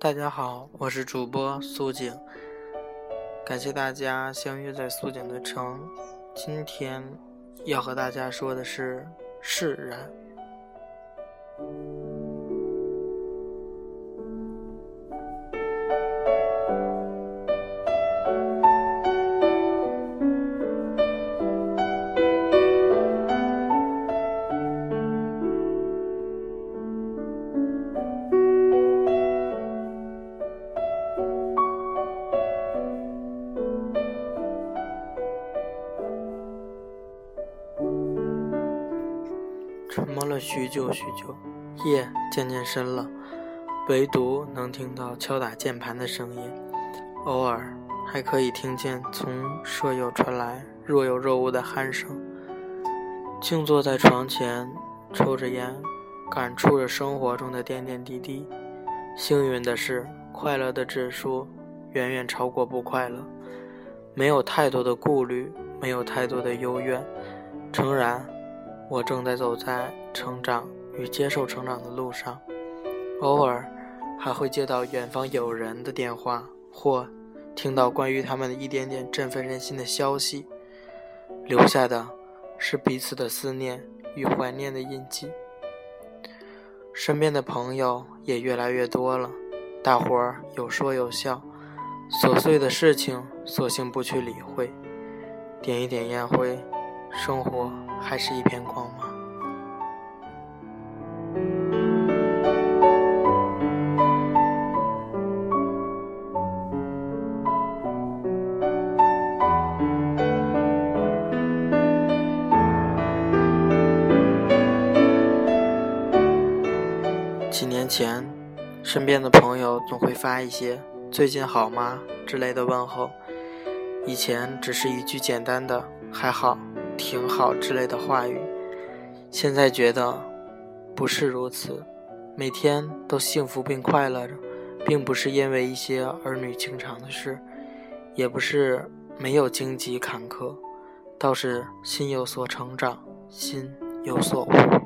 大家好，我是主播苏景，感谢大家相约在苏景的城。今天要和大家说的是释然。久许久，夜渐渐深了，唯独能听到敲打键盘的声音，偶尔还可以听见从舍友传来若有若无的鼾声。静坐在床前，抽着烟，感触着生活中的点点滴滴。幸运的是，快乐的指数远远超过不快乐，没有太多的顾虑，没有太多的幽怨。诚然。我正在走在成长与接受成长的路上，偶尔还会接到远方友人的电话，或听到关于他们的一点点振奋人心的消息，留下的是彼此的思念与怀念的印记。身边的朋友也越来越多了，大伙儿有说有笑，琐碎的事情索性不去理会，点一点烟灰，生活。还是一片光芒。几年前，身边的朋友总会发一些“最近好吗”之类的问候，以前只是一句简单的“还好”。挺好之类的话语，现在觉得不是如此。每天都幸福并快乐着，并不是因为一些儿女情长的事，也不是没有荆棘坎坷，倒是心有所成长，心有所悟。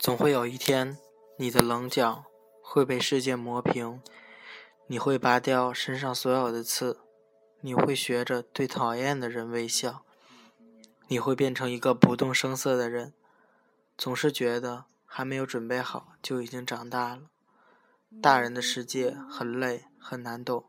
总会有一天，你的棱角会被世界磨平，你会拔掉身上所有的刺，你会学着对讨厌的人微笑，你会变成一个不动声色的人。总是觉得还没有准备好就已经长大了。大人的世界很累，很难懂，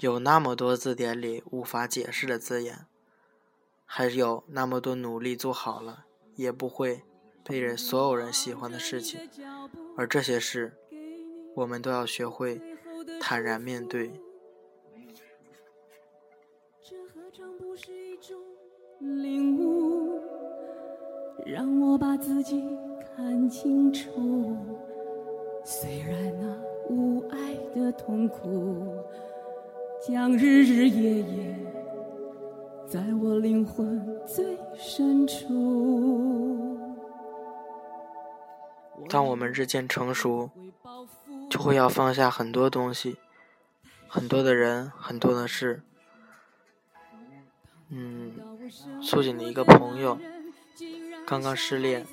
有那么多字典里无法解释的字眼，还有那么多努力做好了也不会。被人所有人喜欢的事情，而这些事，我们都要学会坦然面对。这何尝不是一种领悟？让我把自己看清楚。虽然那无爱的痛苦，将日日夜夜在我灵魂最深处。当我们日渐成熟，就会要放下很多东西，很多的人，很多的事。嗯，苏锦的一个朋友刚刚失恋，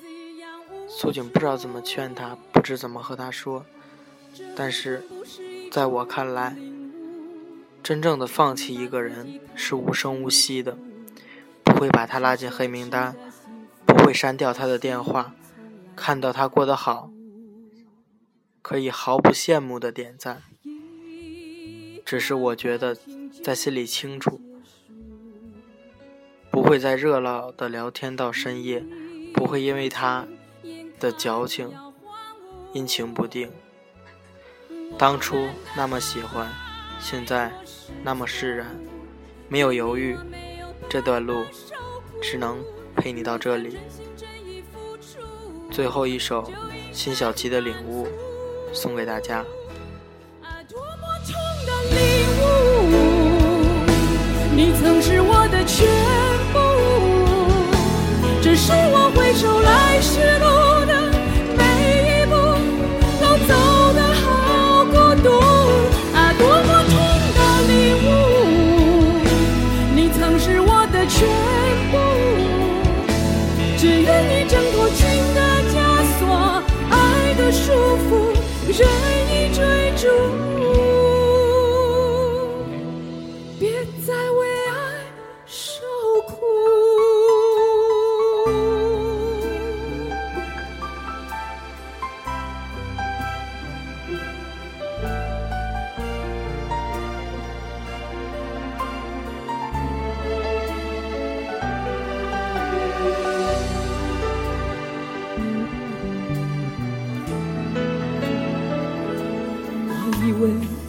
苏锦不知道怎么劝他，不知怎么和他说。但是，在我看来，真正的放弃一个人是无声无息的，不会把他拉进黑名单，不会删掉他的电话。看到他过得好，可以毫不羡慕的点赞。只是我觉得，在心里清楚，不会在热闹的聊天到深夜，不会因为他的矫情阴晴不定。当初那么喜欢，现在那么释然，没有犹豫，这段路只能陪你到这里。最后一首辛晓琪的《领悟》送给大家。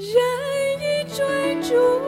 人已追逐。